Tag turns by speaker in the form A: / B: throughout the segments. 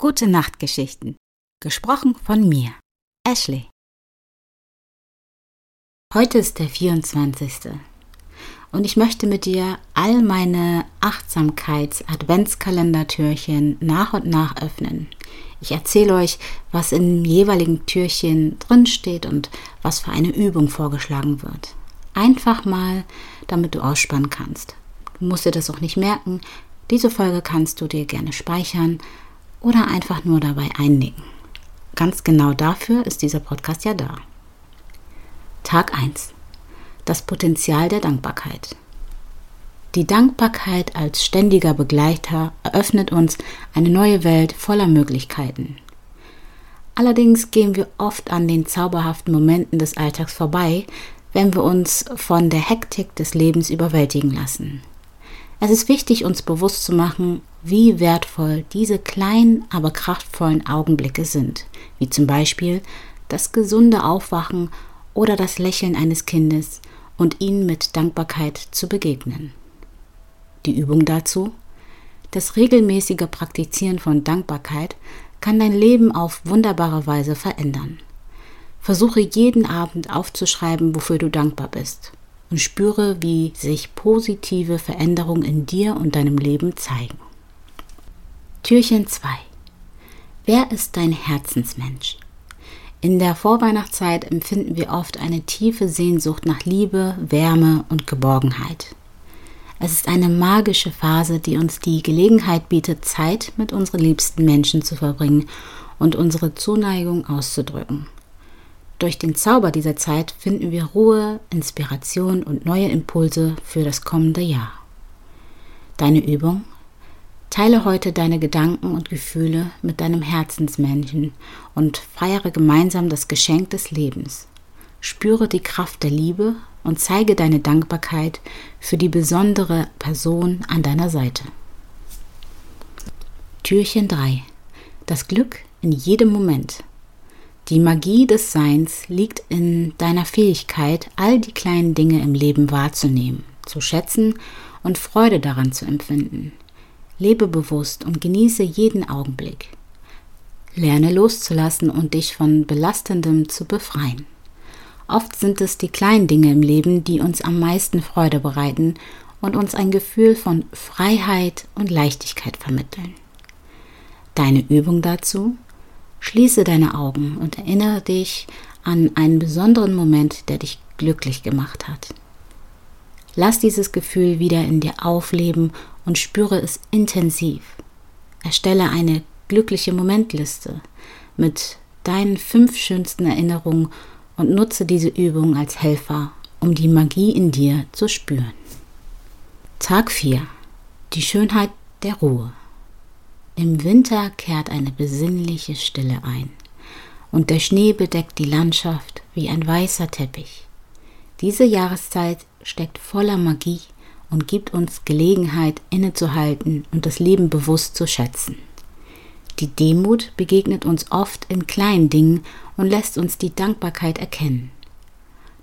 A: Gute Nachtgeschichten. Gesprochen von mir, Ashley. Heute ist der 24. Und ich möchte mit dir all meine Achtsamkeits-Adventskalendertürchen nach und nach öffnen. Ich erzähle euch, was im jeweiligen Türchen drinsteht und was für eine Übung vorgeschlagen wird. Einfach mal, damit du ausspannen kannst. Du musst dir das auch nicht merken. Diese Folge kannst du dir gerne speichern oder einfach nur dabei einnicken. Ganz genau dafür ist dieser Podcast ja da. Tag 1. Das Potenzial der Dankbarkeit. Die Dankbarkeit als ständiger Begleiter eröffnet uns eine neue Welt voller Möglichkeiten. Allerdings gehen wir oft an den zauberhaften Momenten des Alltags vorbei, wenn wir uns von der Hektik des Lebens überwältigen lassen. Es ist wichtig, uns bewusst zu machen, wie wertvoll diese kleinen, aber kraftvollen Augenblicke sind, wie zum Beispiel das gesunde Aufwachen oder das Lächeln eines Kindes und ihnen mit Dankbarkeit zu begegnen. Die Übung dazu? Das regelmäßige Praktizieren von Dankbarkeit kann dein Leben auf wunderbare Weise verändern. Versuche jeden Abend aufzuschreiben, wofür du dankbar bist und spüre, wie sich positive Veränderungen in dir und deinem Leben zeigen. Türchen 2. Wer ist dein Herzensmensch? In der Vorweihnachtszeit empfinden wir oft eine tiefe Sehnsucht nach Liebe, Wärme und Geborgenheit. Es ist eine magische Phase, die uns die Gelegenheit bietet, Zeit mit unseren liebsten Menschen zu verbringen und unsere Zuneigung auszudrücken. Durch den Zauber dieser Zeit finden wir Ruhe, Inspiration und neue Impulse für das kommende Jahr. Deine Übung? Teile heute deine Gedanken und Gefühle mit deinem Herzensmenschen und feiere gemeinsam das Geschenk des Lebens. Spüre die Kraft der Liebe und zeige deine Dankbarkeit für die besondere Person an deiner Seite. Türchen 3. Das Glück in jedem Moment. Die Magie des Seins liegt in deiner Fähigkeit, all die kleinen Dinge im Leben wahrzunehmen, zu schätzen und Freude daran zu empfinden. Lebe bewusst und genieße jeden Augenblick. Lerne loszulassen und dich von Belastendem zu befreien. Oft sind es die kleinen Dinge im Leben, die uns am meisten Freude bereiten und uns ein Gefühl von Freiheit und Leichtigkeit vermitteln. Deine Übung dazu? Schließe deine Augen und erinnere dich an einen besonderen Moment, der dich glücklich gemacht hat. Lass dieses Gefühl wieder in dir aufleben und spüre es intensiv. Erstelle eine glückliche Momentliste mit deinen fünf schönsten Erinnerungen und nutze diese Übung als Helfer, um die Magie in dir zu spüren. Tag 4. Die Schönheit der Ruhe. Im Winter kehrt eine besinnliche Stille ein und der Schnee bedeckt die Landschaft wie ein weißer Teppich. Diese Jahreszeit steckt voller Magie und gibt uns Gelegenheit innezuhalten und das Leben bewusst zu schätzen. Die Demut begegnet uns oft in kleinen Dingen und lässt uns die Dankbarkeit erkennen.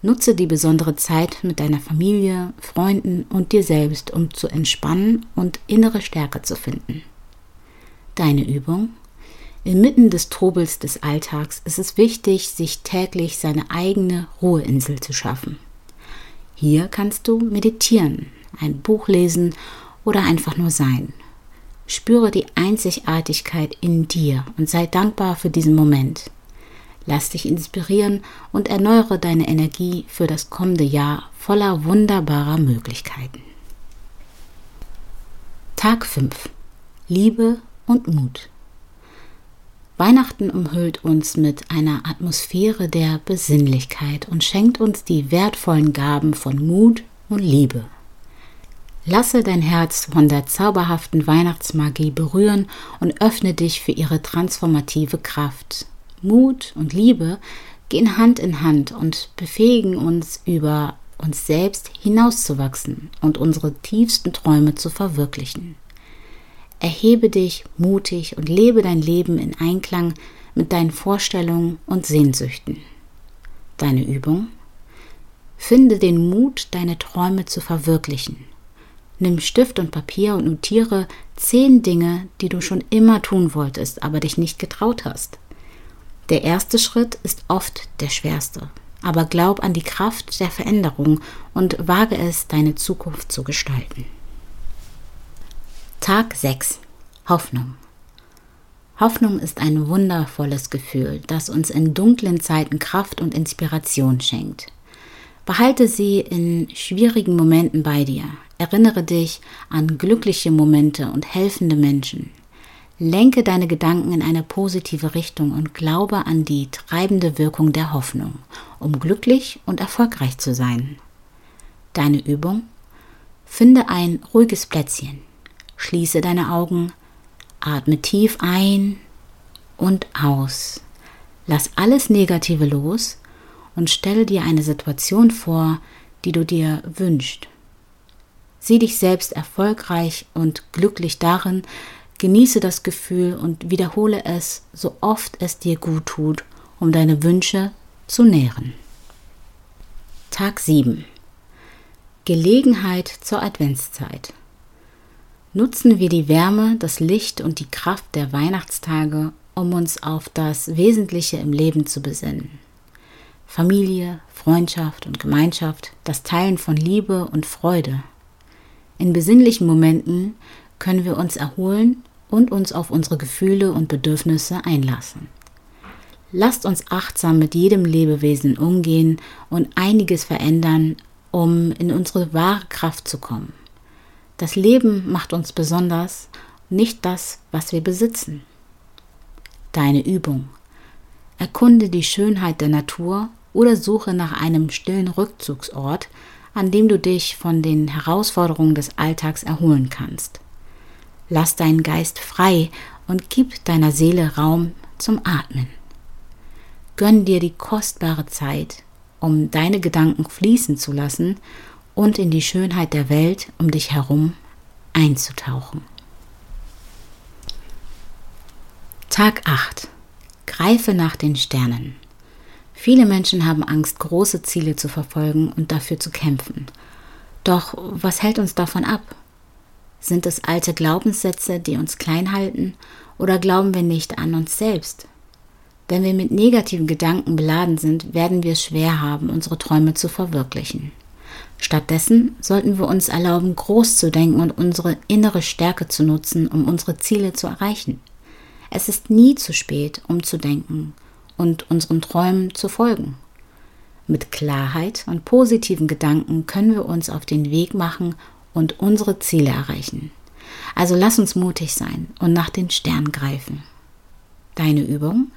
A: Nutze die besondere Zeit mit deiner Familie, Freunden und dir selbst, um zu entspannen und innere Stärke zu finden. Deine Übung? Inmitten des Trubels des Alltags ist es wichtig, sich täglich seine eigene Ruheinsel zu schaffen. Hier kannst du meditieren, ein Buch lesen oder einfach nur sein. Spüre die Einzigartigkeit in dir und sei dankbar für diesen Moment. Lass dich inspirieren und erneuere deine Energie für das kommende Jahr voller wunderbarer Möglichkeiten. Tag 5 Liebe und Mut. Weihnachten umhüllt uns mit einer Atmosphäre der Besinnlichkeit und schenkt uns die wertvollen Gaben von Mut und Liebe. Lasse dein Herz von der zauberhaften Weihnachtsmagie berühren und öffne dich für ihre transformative Kraft. Mut und Liebe gehen Hand in Hand und befähigen uns, über uns selbst hinauszuwachsen und unsere tiefsten Träume zu verwirklichen. Erhebe dich mutig und lebe dein Leben in Einklang mit deinen Vorstellungen und Sehnsüchten. Deine Übung? Finde den Mut, deine Träume zu verwirklichen. Nimm Stift und Papier und notiere Zehn Dinge, die du schon immer tun wolltest, aber dich nicht getraut hast. Der erste Schritt ist oft der schwerste, aber glaub an die Kraft der Veränderung und wage es, deine Zukunft zu gestalten. Tag 6 Hoffnung Hoffnung ist ein wundervolles Gefühl, das uns in dunklen Zeiten Kraft und Inspiration schenkt. Behalte sie in schwierigen Momenten bei dir. Erinnere dich an glückliche Momente und helfende Menschen. Lenke deine Gedanken in eine positive Richtung und glaube an die treibende Wirkung der Hoffnung, um glücklich und erfolgreich zu sein. Deine Übung? Finde ein ruhiges Plätzchen. Schließe deine Augen, atme tief ein und aus. Lass alles Negative los und stelle dir eine Situation vor, die du dir wünschst. Sieh dich selbst erfolgreich und glücklich darin, genieße das Gefühl und wiederhole es, so oft es dir gut tut, um deine Wünsche zu nähren. Tag 7 Gelegenheit zur Adventszeit. Nutzen wir die Wärme, das Licht und die Kraft der Weihnachtstage, um uns auf das Wesentliche im Leben zu besinnen. Familie, Freundschaft und Gemeinschaft, das Teilen von Liebe und Freude. In besinnlichen Momenten können wir uns erholen und uns auf unsere Gefühle und Bedürfnisse einlassen. Lasst uns achtsam mit jedem Lebewesen umgehen und einiges verändern, um in unsere wahre Kraft zu kommen. Das Leben macht uns besonders, nicht das, was wir besitzen. Deine Übung. Erkunde die Schönheit der Natur oder suche nach einem stillen Rückzugsort, an dem du dich von den Herausforderungen des Alltags erholen kannst. Lass deinen Geist frei und gib deiner Seele Raum zum Atmen. Gönn dir die kostbare Zeit, um deine Gedanken fließen zu lassen und in die Schönheit der Welt um dich herum einzutauchen. Tag 8. Greife nach den Sternen. Viele Menschen haben Angst, große Ziele zu verfolgen und dafür zu kämpfen. Doch was hält uns davon ab? Sind es alte Glaubenssätze, die uns klein halten, oder glauben wir nicht an uns selbst? Wenn wir mit negativen Gedanken beladen sind, werden wir es schwer haben, unsere Träume zu verwirklichen. Stattdessen sollten wir uns erlauben, groß zu denken und unsere innere Stärke zu nutzen, um unsere Ziele zu erreichen. Es ist nie zu spät, um zu denken und unseren Träumen zu folgen. Mit Klarheit und positiven Gedanken können wir uns auf den Weg machen und unsere Ziele erreichen. Also lass uns mutig sein und nach den Sternen greifen. Deine Übung?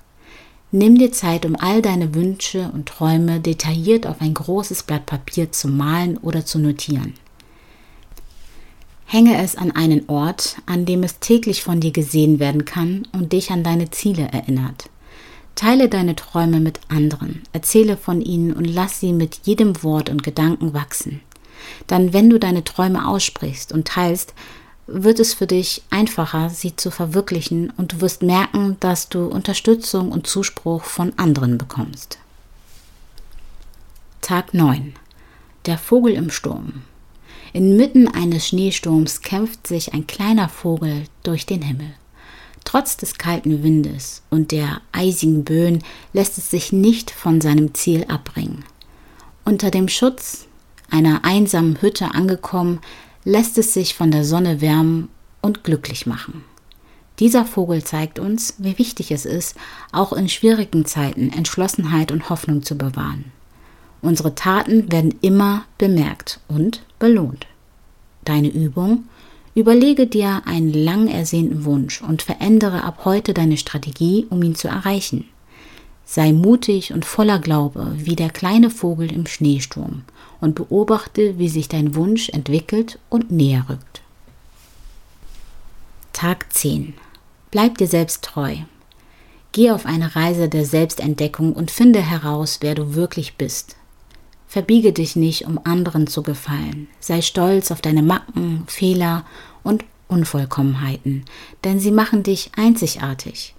A: Nimm dir Zeit, um all deine Wünsche und Träume detailliert auf ein großes Blatt Papier zu malen oder zu notieren. Hänge es an einen Ort, an dem es täglich von dir gesehen werden kann und dich an deine Ziele erinnert. Teile deine Träume mit anderen, erzähle von ihnen und lass sie mit jedem Wort und Gedanken wachsen. Dann, wenn du deine Träume aussprichst und teilst, wird es für dich einfacher, sie zu verwirklichen und du wirst merken, dass du Unterstützung und Zuspruch von anderen bekommst. Tag 9. Der Vogel im Sturm. Inmitten eines Schneesturms kämpft sich ein kleiner Vogel durch den Himmel. Trotz des kalten Windes und der eisigen Böen lässt es sich nicht von seinem Ziel abbringen. Unter dem Schutz einer einsamen Hütte angekommen, lässt es sich von der Sonne wärmen und glücklich machen. Dieser Vogel zeigt uns, wie wichtig es ist, auch in schwierigen Zeiten Entschlossenheit und Hoffnung zu bewahren. Unsere Taten werden immer bemerkt und belohnt. Deine Übung? Überlege dir einen lang ersehnten Wunsch und verändere ab heute deine Strategie, um ihn zu erreichen. Sei mutig und voller Glaube wie der kleine Vogel im Schneesturm und beobachte, wie sich dein Wunsch entwickelt und näher rückt. Tag 10. Bleib dir selbst treu. Geh auf eine Reise der Selbstentdeckung und finde heraus, wer du wirklich bist. Verbiege dich nicht, um anderen zu gefallen. Sei stolz auf deine Macken, Fehler und Unvollkommenheiten, denn sie machen dich einzigartig.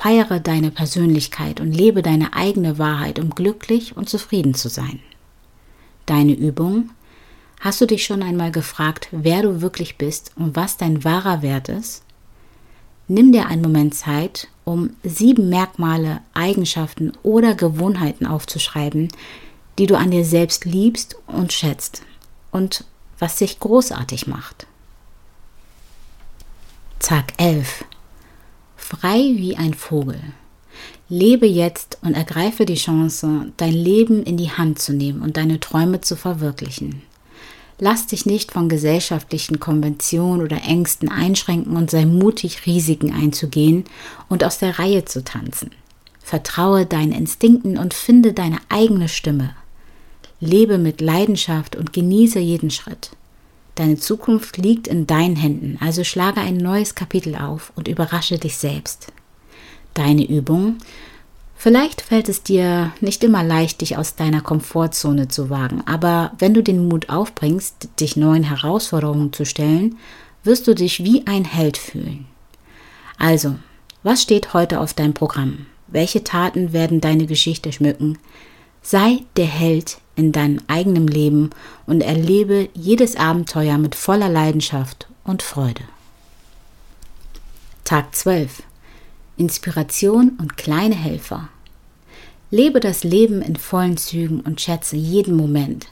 A: Feiere deine Persönlichkeit und lebe deine eigene Wahrheit, um glücklich und zufrieden zu sein. Deine Übung? Hast du dich schon einmal gefragt, wer du wirklich bist und was dein wahrer Wert ist? Nimm dir einen Moment Zeit, um sieben Merkmale, Eigenschaften oder Gewohnheiten aufzuschreiben, die du an dir selbst liebst und schätzt und was dich großartig macht. Tag 11. Frei wie ein Vogel. Lebe jetzt und ergreife die Chance, dein Leben in die Hand zu nehmen und deine Träume zu verwirklichen. Lass dich nicht von gesellschaftlichen Konventionen oder Ängsten einschränken und sei mutig, Risiken einzugehen und aus der Reihe zu tanzen. Vertraue deinen Instinkten und finde deine eigene Stimme. Lebe mit Leidenschaft und genieße jeden Schritt. Deine Zukunft liegt in deinen Händen, also schlage ein neues Kapitel auf und überrasche dich selbst. Deine Übung Vielleicht fällt es dir nicht immer leicht, dich aus deiner Komfortzone zu wagen, aber wenn du den Mut aufbringst, dich neuen Herausforderungen zu stellen, wirst du dich wie ein Held fühlen. Also, was steht heute auf deinem Programm? Welche Taten werden deine Geschichte schmücken? Sei der Held in deinem eigenen Leben und erlebe jedes Abenteuer mit voller Leidenschaft und Freude. Tag 12 Inspiration und kleine Helfer. Lebe das Leben in vollen Zügen und schätze jeden Moment.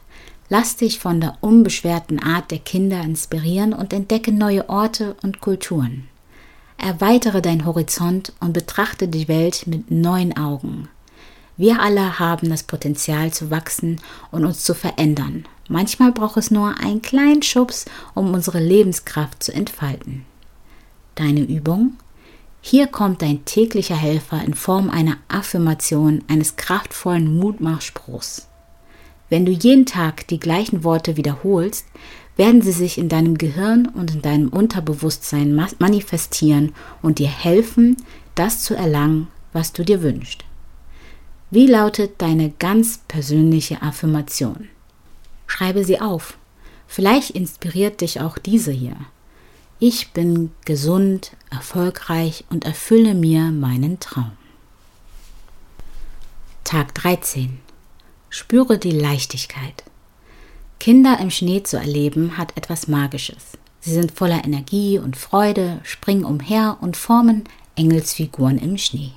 A: Lass dich von der unbeschwerten Art der Kinder inspirieren und entdecke neue Orte und Kulturen. Erweitere deinen Horizont und betrachte die Welt mit neuen Augen. Wir alle haben das Potenzial zu wachsen und uns zu verändern. Manchmal braucht es nur einen kleinen Schubs, um unsere Lebenskraft zu entfalten. Deine Übung? Hier kommt dein täglicher Helfer in Form einer Affirmation, eines kraftvollen Mutmachspruchs. Wenn du jeden Tag die gleichen Worte wiederholst, werden sie sich in deinem Gehirn und in deinem Unterbewusstsein manifestieren und dir helfen, das zu erlangen, was du dir wünschst. Wie lautet deine ganz persönliche Affirmation? Schreibe sie auf. Vielleicht inspiriert dich auch diese hier. Ich bin gesund, erfolgreich und erfülle mir meinen Traum. Tag 13. Spüre die Leichtigkeit. Kinder im Schnee zu erleben hat etwas Magisches. Sie sind voller Energie und Freude, springen umher und formen Engelsfiguren im Schnee.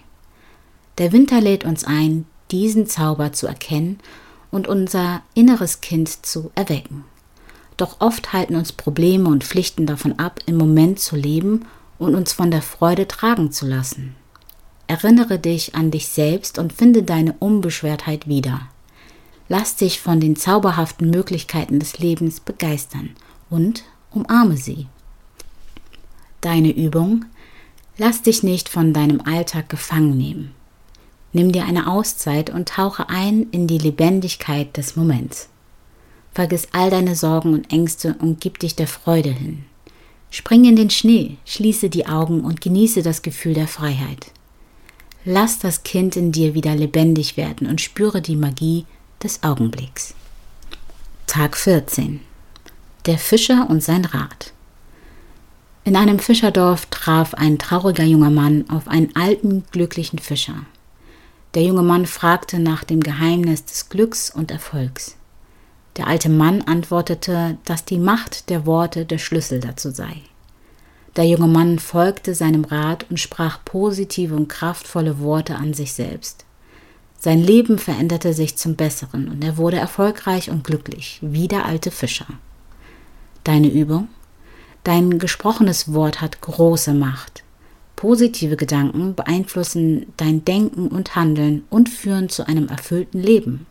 A: Der Winter lädt uns ein, diesen Zauber zu erkennen und unser inneres Kind zu erwecken. Doch oft halten uns Probleme und Pflichten davon ab, im Moment zu leben und uns von der Freude tragen zu lassen. Erinnere dich an dich selbst und finde deine Unbeschwertheit wieder. Lass dich von den zauberhaften Möglichkeiten des Lebens begeistern und umarme sie. Deine Übung Lass dich nicht von deinem Alltag gefangen nehmen. Nimm dir eine Auszeit und tauche ein in die Lebendigkeit des Moments. Vergiss all deine Sorgen und Ängste und gib dich der Freude hin. Spring in den Schnee, schließe die Augen und genieße das Gefühl der Freiheit. Lass das Kind in dir wieder lebendig werden und spüre die Magie des Augenblicks. Tag 14. Der Fischer und sein Rad. In einem Fischerdorf traf ein trauriger junger Mann auf einen alten, glücklichen Fischer. Der junge Mann fragte nach dem Geheimnis des Glücks und Erfolgs. Der alte Mann antwortete, dass die Macht der Worte der Schlüssel dazu sei. Der junge Mann folgte seinem Rat und sprach positive und kraftvolle Worte an sich selbst. Sein Leben veränderte sich zum Besseren und er wurde erfolgreich und glücklich, wie der alte Fischer. Deine Übung? Dein gesprochenes Wort hat große Macht. Positive Gedanken beeinflussen dein Denken und Handeln und führen zu einem erfüllten Leben.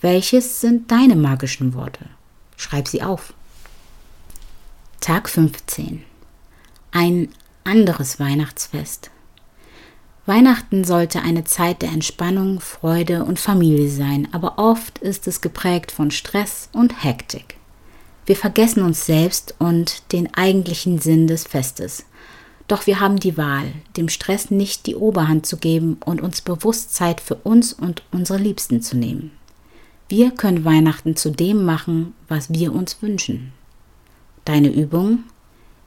A: Welches sind deine magischen Worte? Schreib sie auf. Tag 15. Ein anderes Weihnachtsfest. Weihnachten sollte eine Zeit der Entspannung, Freude und Familie sein, aber oft ist es geprägt von Stress und Hektik. Wir vergessen uns selbst und den eigentlichen Sinn des Festes. Doch wir haben die Wahl, dem Stress nicht die Oberhand zu geben und uns bewusst Zeit für uns und unsere Liebsten zu nehmen. Wir können Weihnachten zu dem machen, was wir uns wünschen. Deine Übung?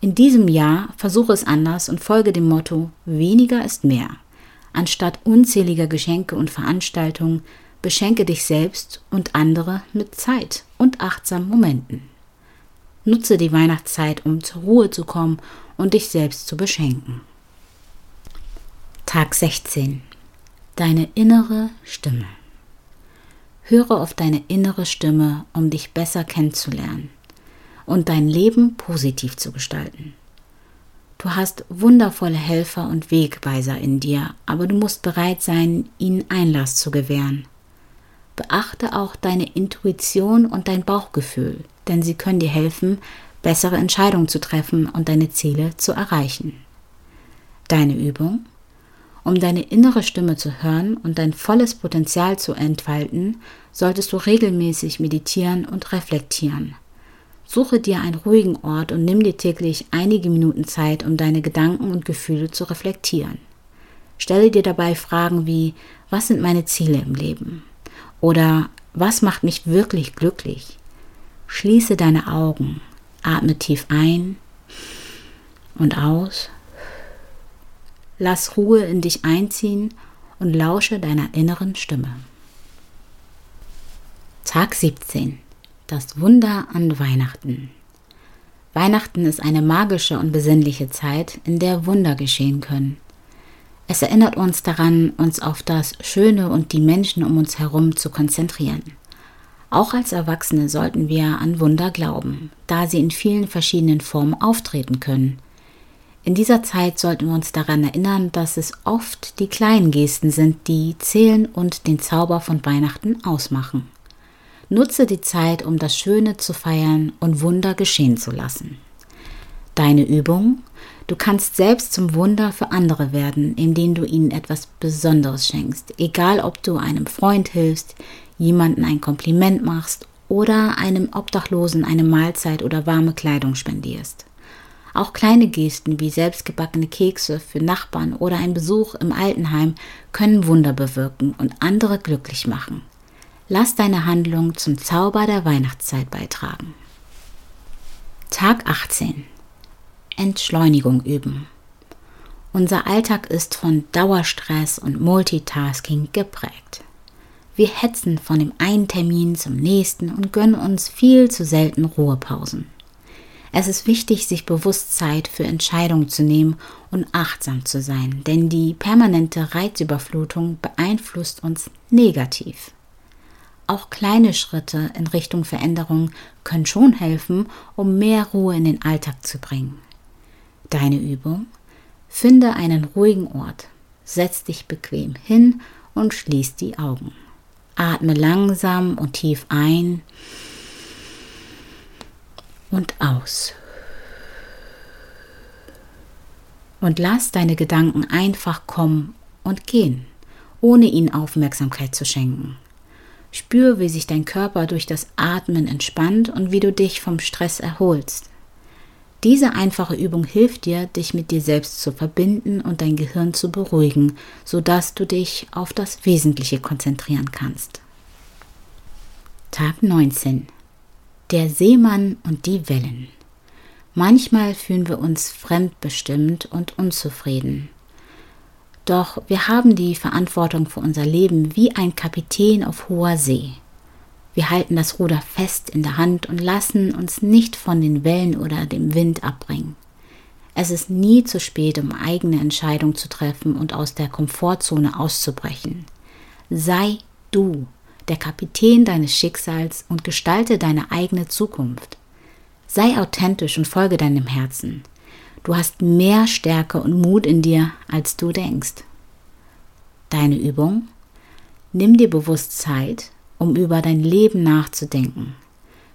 A: In diesem Jahr versuche es anders und folge dem Motto weniger ist mehr. Anstatt unzähliger Geschenke und Veranstaltungen Beschenke dich selbst und andere mit Zeit und achtsamen Momenten. Nutze die Weihnachtszeit, um zur Ruhe zu kommen und dich selbst zu beschenken. Tag 16. Deine innere Stimme. Höre auf deine innere Stimme, um dich besser kennenzulernen und dein Leben positiv zu gestalten. Du hast wundervolle Helfer und Wegweiser in dir, aber du musst bereit sein, ihnen Einlass zu gewähren. Beachte auch deine Intuition und dein Bauchgefühl, denn sie können dir helfen, bessere Entscheidungen zu treffen und deine Ziele zu erreichen. Deine Übung? Um deine innere Stimme zu hören und dein volles Potenzial zu entfalten, solltest du regelmäßig meditieren und reflektieren. Suche dir einen ruhigen Ort und nimm dir täglich einige Minuten Zeit, um deine Gedanken und Gefühle zu reflektieren. Stelle dir dabei Fragen wie, was sind meine Ziele im Leben? Oder was macht mich wirklich glücklich? Schließe deine Augen, atme tief ein und aus. Lass Ruhe in dich einziehen und lausche deiner inneren Stimme. Tag 17 das Wunder an Weihnachten. Weihnachten ist eine magische und besinnliche Zeit, in der Wunder geschehen können. Es erinnert uns daran, uns auf das Schöne und die Menschen um uns herum zu konzentrieren. Auch als Erwachsene sollten wir an Wunder glauben, da sie in vielen verschiedenen Formen auftreten können. In dieser Zeit sollten wir uns daran erinnern, dass es oft die kleinen Gesten sind, die zählen und den Zauber von Weihnachten ausmachen. Nutze die Zeit, um das Schöne zu feiern und Wunder geschehen zu lassen. Deine Übung? Du kannst selbst zum Wunder für andere werden, indem du ihnen etwas Besonderes schenkst, egal ob du einem Freund hilfst, jemanden ein Kompliment machst oder einem Obdachlosen eine Mahlzeit oder warme Kleidung spendierst. Auch kleine Gesten wie selbstgebackene Kekse für Nachbarn oder ein Besuch im Altenheim können Wunder bewirken und andere glücklich machen. Lass deine Handlung zum Zauber der Weihnachtszeit beitragen. Tag 18. Entschleunigung üben. Unser Alltag ist von Dauerstress und Multitasking geprägt. Wir hetzen von dem einen Termin zum nächsten und gönnen uns viel zu selten Ruhepausen. Es ist wichtig, sich bewusst Zeit für Entscheidungen zu nehmen und achtsam zu sein, denn die permanente Reizüberflutung beeinflusst uns negativ. Auch kleine Schritte in Richtung Veränderung können schon helfen, um mehr Ruhe in den Alltag zu bringen. Deine Übung? Finde einen ruhigen Ort, setz dich bequem hin und schließ die Augen. Atme langsam und tief ein und aus. Und lass deine Gedanken einfach kommen und gehen, ohne ihnen Aufmerksamkeit zu schenken. Spür, wie sich dein Körper durch das Atmen entspannt und wie du dich vom Stress erholst. Diese einfache Übung hilft dir, dich mit dir selbst zu verbinden und dein Gehirn zu beruhigen, sodass du dich auf das Wesentliche konzentrieren kannst. Tag 19. Der Seemann und die Wellen. Manchmal fühlen wir uns fremdbestimmt und unzufrieden. Doch wir haben die Verantwortung für unser Leben wie ein Kapitän auf hoher See. Wir halten das Ruder fest in der Hand und lassen uns nicht von den Wellen oder dem Wind abbringen. Es ist nie zu spät, um eigene Entscheidungen zu treffen und aus der Komfortzone auszubrechen. Sei du der Kapitän deines Schicksals und gestalte deine eigene Zukunft. Sei authentisch und folge deinem Herzen. Du hast mehr Stärke und Mut in dir, als du denkst. Deine Übung? Nimm dir bewusst Zeit, um über dein Leben nachzudenken.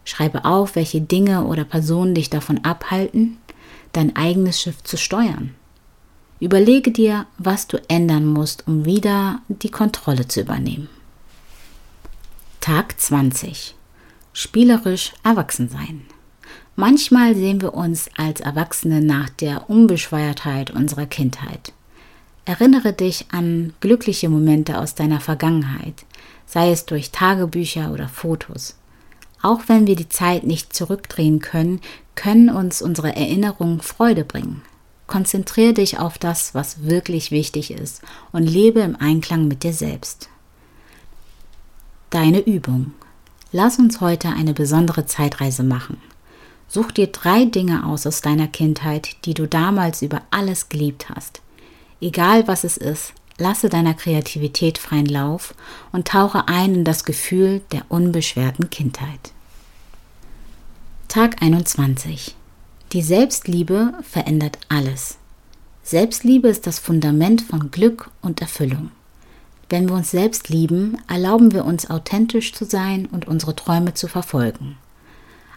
A: Schreibe auf, welche Dinge oder Personen dich davon abhalten, dein eigenes Schiff zu steuern. Überlege dir, was du ändern musst, um wieder die Kontrolle zu übernehmen. Tag 20. Spielerisch erwachsen sein. Manchmal sehen wir uns als Erwachsene nach der Unbeschwertheit unserer Kindheit. Erinnere dich an glückliche Momente aus deiner Vergangenheit, sei es durch Tagebücher oder Fotos. Auch wenn wir die Zeit nicht zurückdrehen können, können uns unsere Erinnerungen Freude bringen. Konzentriere dich auf das, was wirklich wichtig ist und lebe im Einklang mit dir selbst. Deine Übung. Lass uns heute eine besondere Zeitreise machen. Such dir drei Dinge aus aus deiner Kindheit, die du damals über alles geliebt hast. Egal was es ist, lasse deiner Kreativität freien Lauf und tauche ein in das Gefühl der unbeschwerten Kindheit. Tag 21. Die Selbstliebe verändert alles. Selbstliebe ist das Fundament von Glück und Erfüllung. Wenn wir uns selbst lieben, erlauben wir uns authentisch zu sein und unsere Träume zu verfolgen.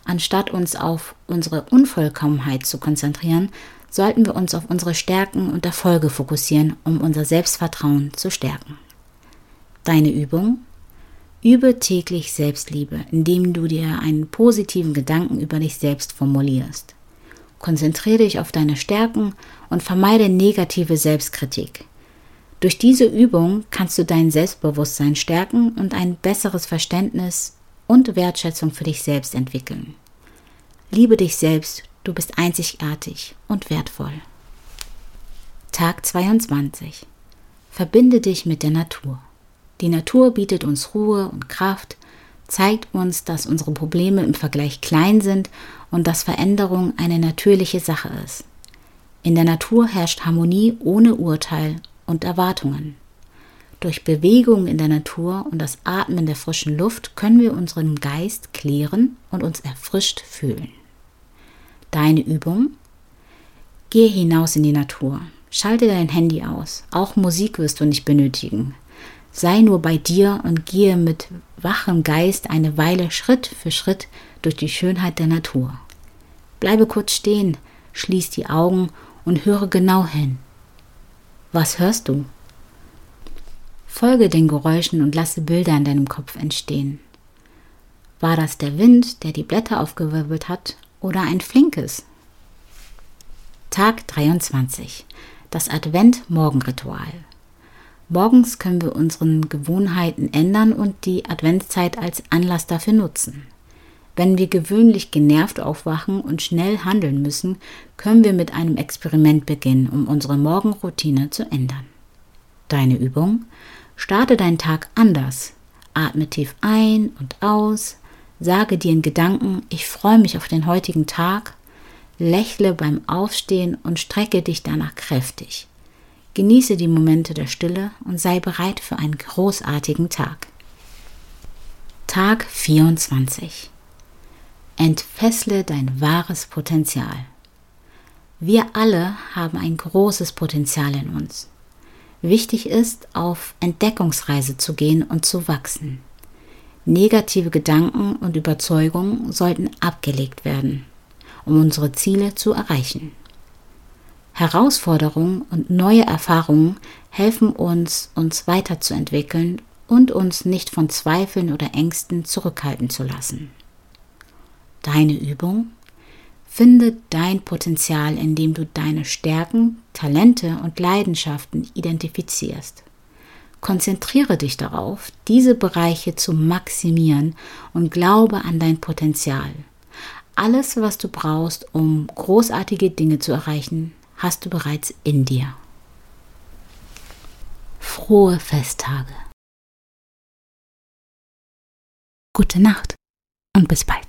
A: Anstatt uns auf unsere Unvollkommenheit zu konzentrieren, sollten wir uns auf unsere Stärken und Erfolge fokussieren, um unser Selbstvertrauen zu stärken. Deine Übung? Übe täglich Selbstliebe, indem du dir einen positiven Gedanken über dich selbst formulierst. Konzentriere dich auf deine Stärken und vermeide negative Selbstkritik. Durch diese Übung kannst du dein Selbstbewusstsein stärken und ein besseres Verständnis und Wertschätzung für dich selbst entwickeln. Liebe dich selbst, du bist einzigartig und wertvoll. Tag 22. Verbinde dich mit der Natur. Die Natur bietet uns Ruhe und Kraft, zeigt uns, dass unsere Probleme im Vergleich klein sind und dass Veränderung eine natürliche Sache ist. In der Natur herrscht Harmonie ohne Urteil und Erwartungen. Durch Bewegung in der Natur und das Atmen der frischen Luft können wir unseren Geist klären und uns erfrischt fühlen. Deine Übung? Gehe hinaus in die Natur. Schalte dein Handy aus. Auch Musik wirst du nicht benötigen. Sei nur bei dir und gehe mit wachem Geist eine Weile Schritt für Schritt durch die Schönheit der Natur. Bleibe kurz stehen, schließ die Augen und höre genau hin. Was hörst du? Folge den Geräuschen und lasse Bilder in deinem Kopf entstehen. War das der Wind, der die Blätter aufgewirbelt hat, oder ein flinkes? Tag 23. Das Advent-Morgenritual. Morgens können wir unseren Gewohnheiten ändern und die Adventszeit als Anlass dafür nutzen. Wenn wir gewöhnlich genervt aufwachen und schnell handeln müssen, können wir mit einem Experiment beginnen, um unsere Morgenroutine zu ändern. Deine Übung? Starte deinen Tag anders. Atme tief ein und aus. Sage dir in Gedanken, ich freue mich auf den heutigen Tag. Lächle beim Aufstehen und strecke dich danach kräftig. Genieße die Momente der Stille und sei bereit für einen großartigen Tag. Tag 24 Entfessle dein wahres Potenzial. Wir alle haben ein großes Potenzial in uns. Wichtig ist, auf Entdeckungsreise zu gehen und zu wachsen. Negative Gedanken und Überzeugungen sollten abgelegt werden, um unsere Ziele zu erreichen. Herausforderungen und neue Erfahrungen helfen uns, uns weiterzuentwickeln und uns nicht von Zweifeln oder Ängsten zurückhalten zu lassen. Deine Übung? Finde dein Potenzial, indem du deine Stärken, Talente und Leidenschaften identifizierst. Konzentriere dich darauf, diese Bereiche zu maximieren und glaube an dein Potenzial. Alles, was du brauchst, um großartige Dinge zu erreichen, hast du bereits in dir. Frohe Festtage. Gute Nacht und bis bald.